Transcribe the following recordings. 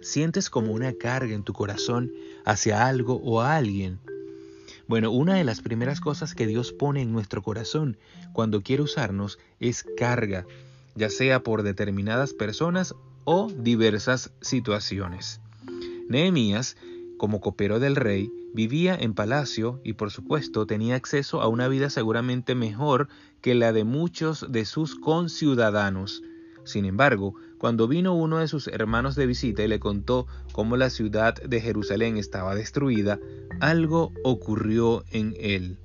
sientes como una carga en tu corazón hacia algo o a alguien. Bueno, una de las primeras cosas que Dios pone en nuestro corazón cuando quiere usarnos es carga, ya sea por determinadas personas o diversas situaciones. Nehemías, como copero del rey, vivía en palacio y por supuesto tenía acceso a una vida seguramente mejor que la de muchos de sus conciudadanos. Sin embargo, cuando vino uno de sus hermanos de visita y le contó cómo la ciudad de Jerusalén estaba destruida, algo ocurrió en él.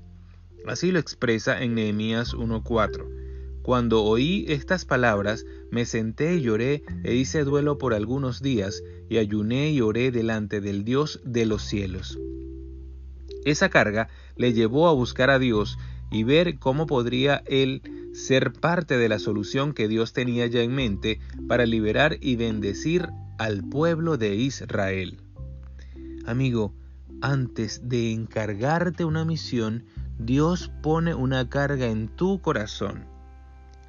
Así lo expresa en Nehemías 1.4. Cuando oí estas palabras, me senté y lloré e hice duelo por algunos días, y ayuné y oré delante del Dios de los cielos. Esa carga le llevó a buscar a Dios y ver cómo podría él ser parte de la solución que Dios tenía ya en mente para liberar y bendecir al pueblo de Israel. Amigo, antes de encargarte una misión, Dios pone una carga en tu corazón.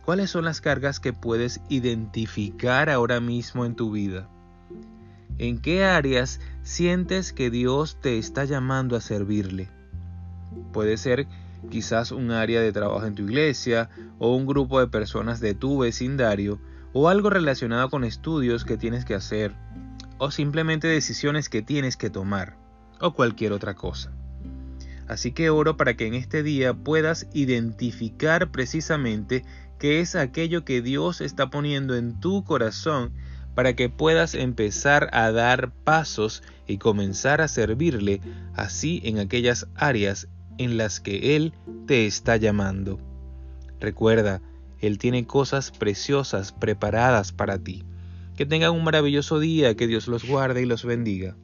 ¿Cuáles son las cargas que puedes identificar ahora mismo en tu vida? ¿En qué áreas sientes que Dios te está llamando a servirle? Puede ser quizás un área de trabajo en tu iglesia o un grupo de personas de tu vecindario o algo relacionado con estudios que tienes que hacer o simplemente decisiones que tienes que tomar o cualquier otra cosa. Así que oro para que en este día puedas identificar precisamente qué es aquello que Dios está poniendo en tu corazón para que puedas empezar a dar pasos y comenzar a servirle así en aquellas áreas en las que Él te está llamando. Recuerda, Él tiene cosas preciosas preparadas para ti. Que tengan un maravilloso día, que Dios los guarde y los bendiga.